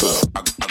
Fuck.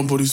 Club like nobody's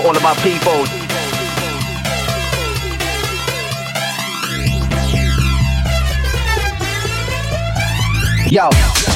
for all of my people. Yo.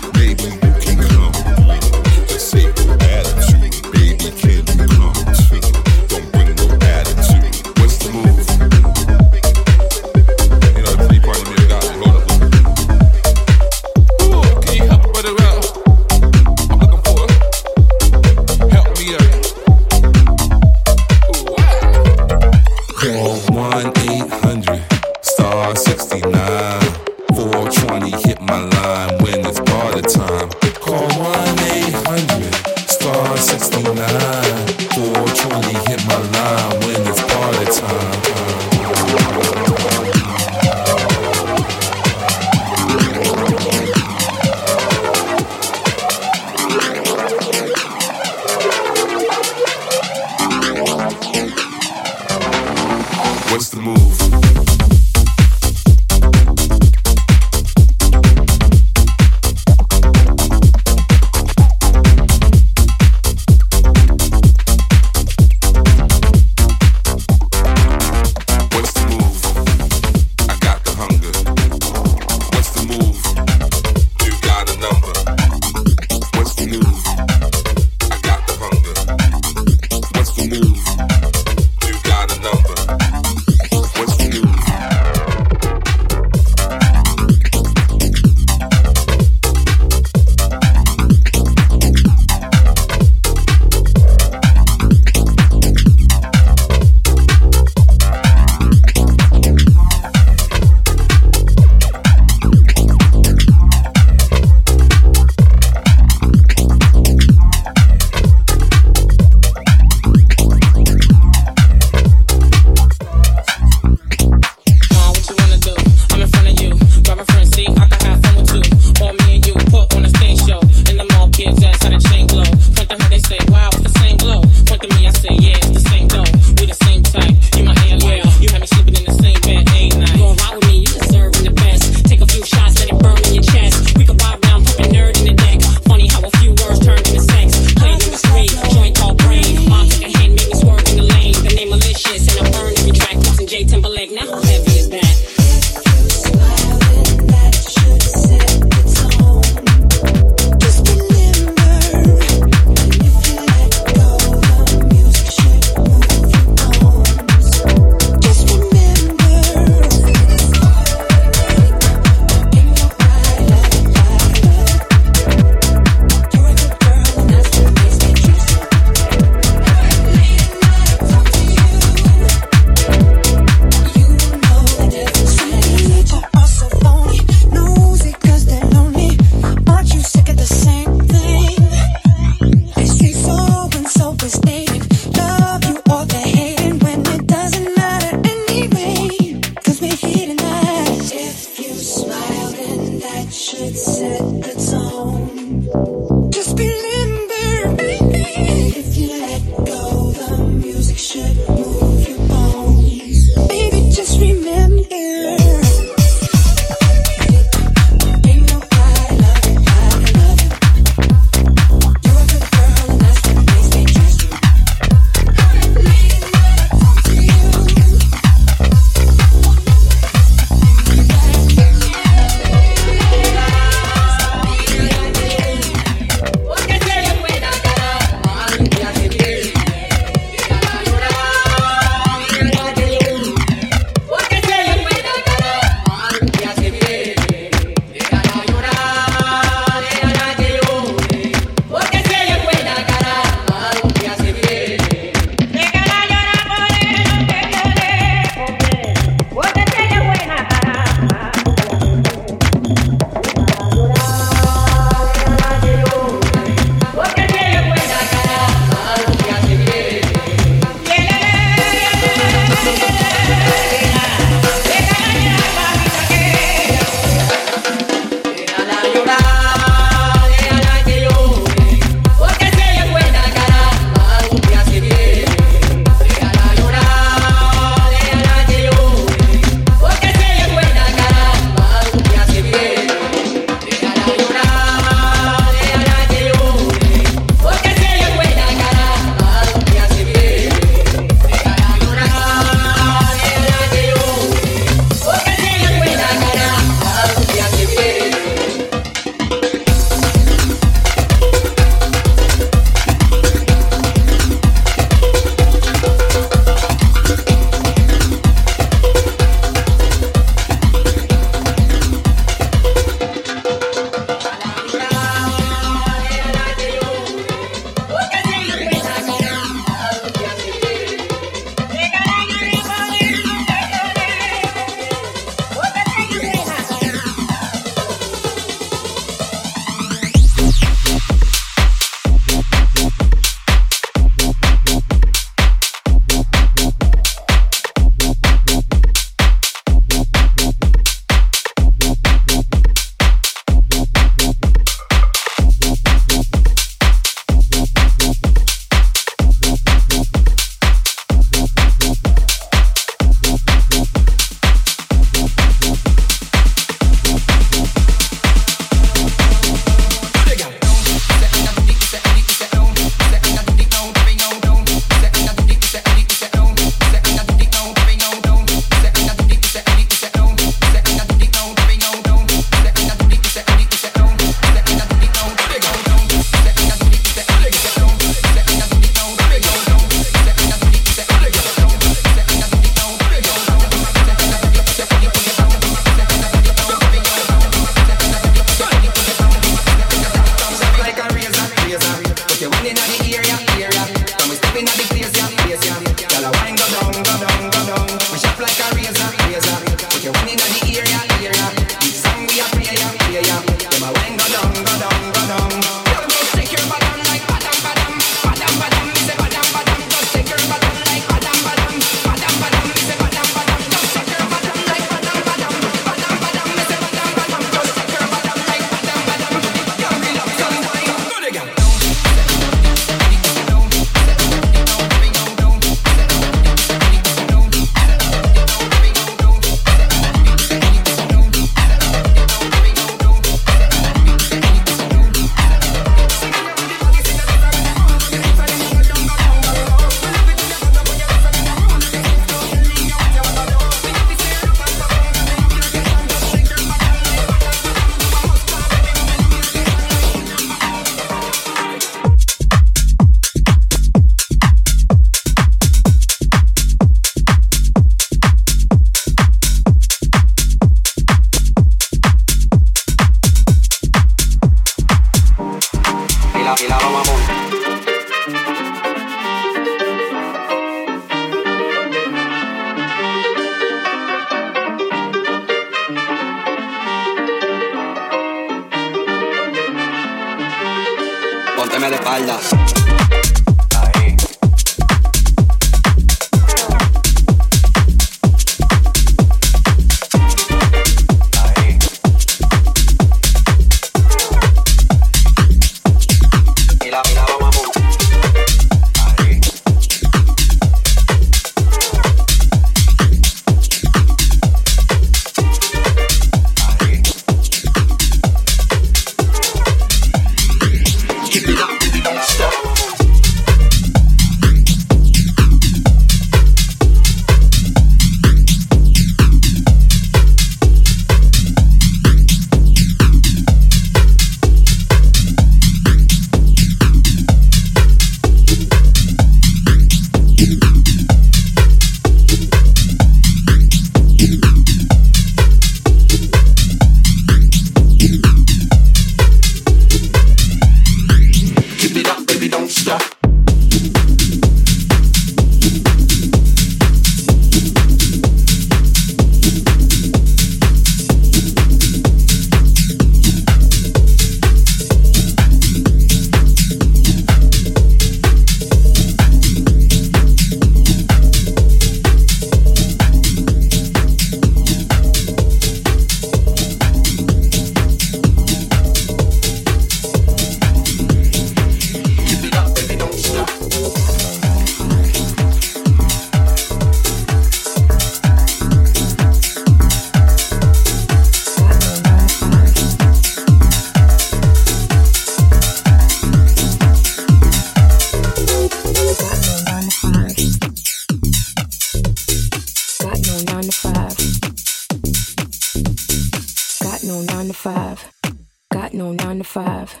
no nine to five.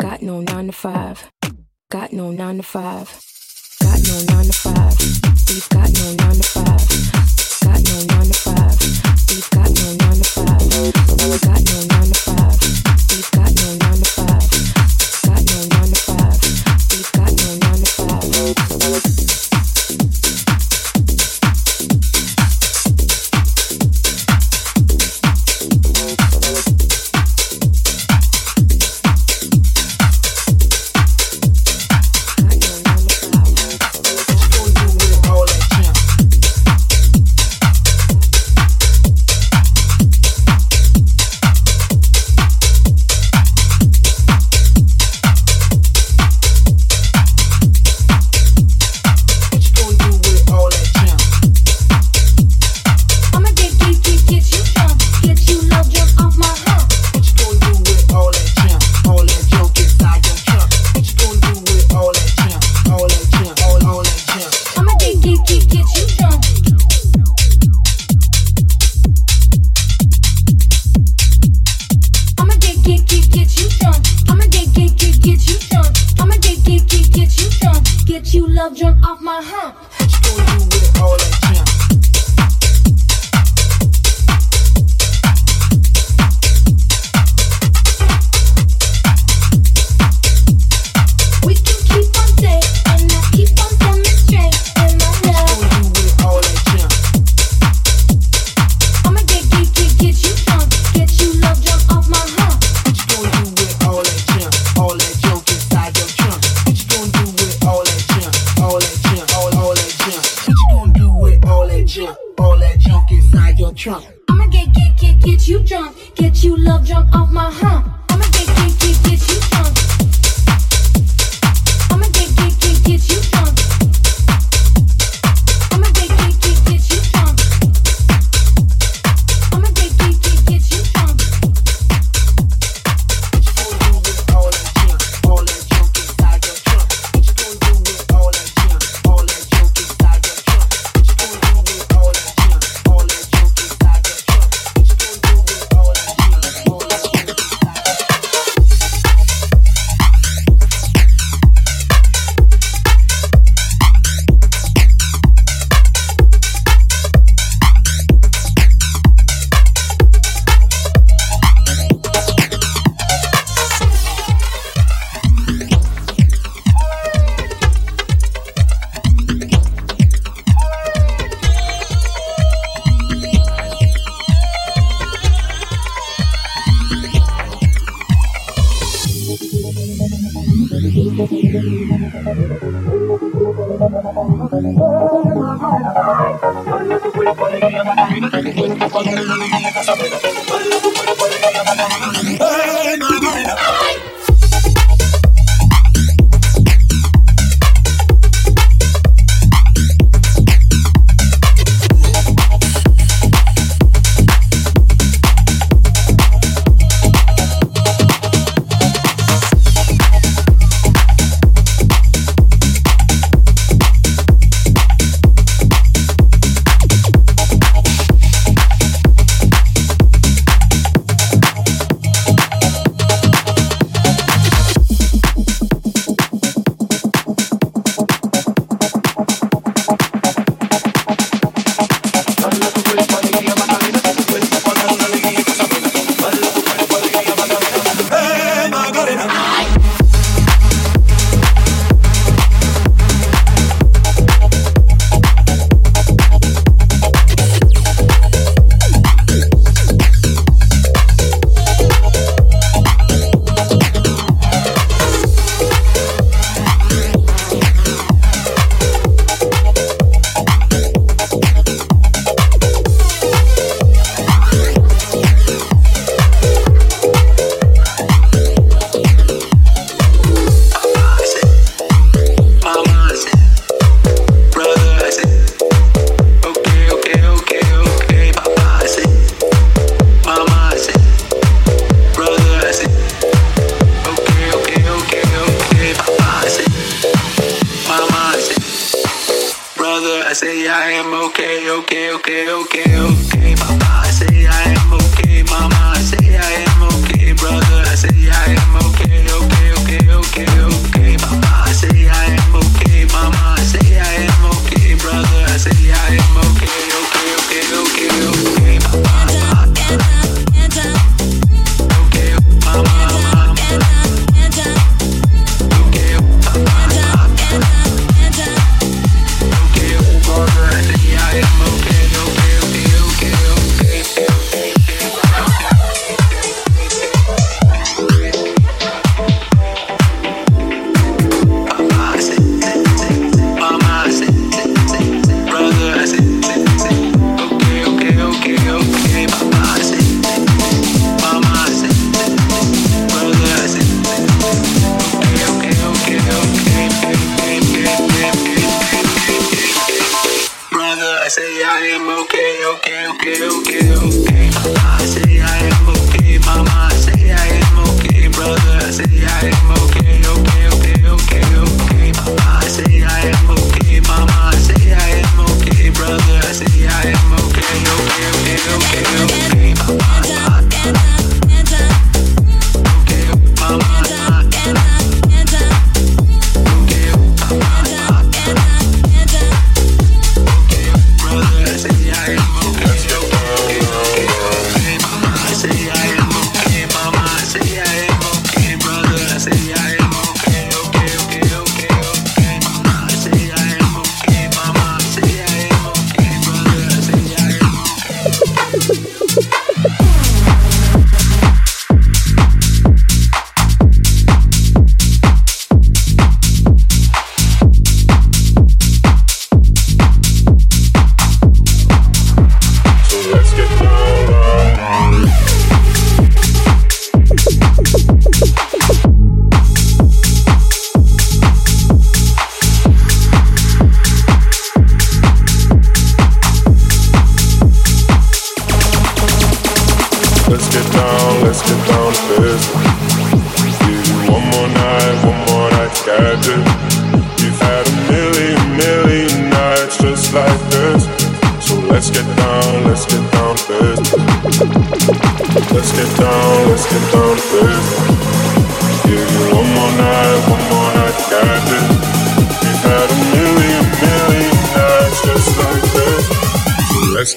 Got no nine to five. Got no nine to five. Got no nine to five. We've got no nine to five. Got no nine to five. We've got no nine to five. We got no nine to five. We've got no nine to five. Got no nine to five. We've got no nine to five. get you drunk, get you love drunk off my hump. Spoil you with it? all that junk.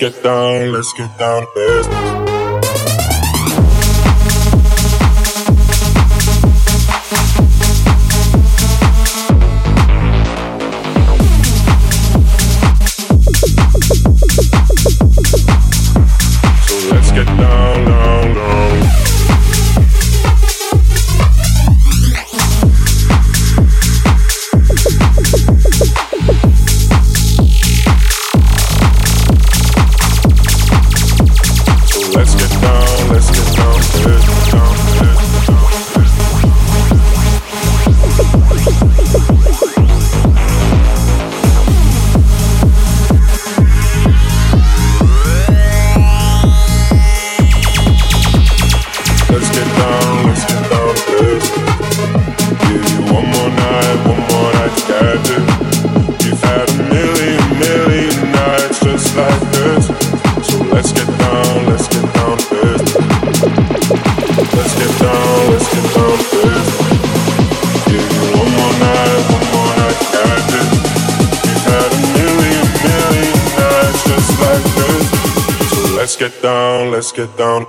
get down, let's get down business. Get down, let's get down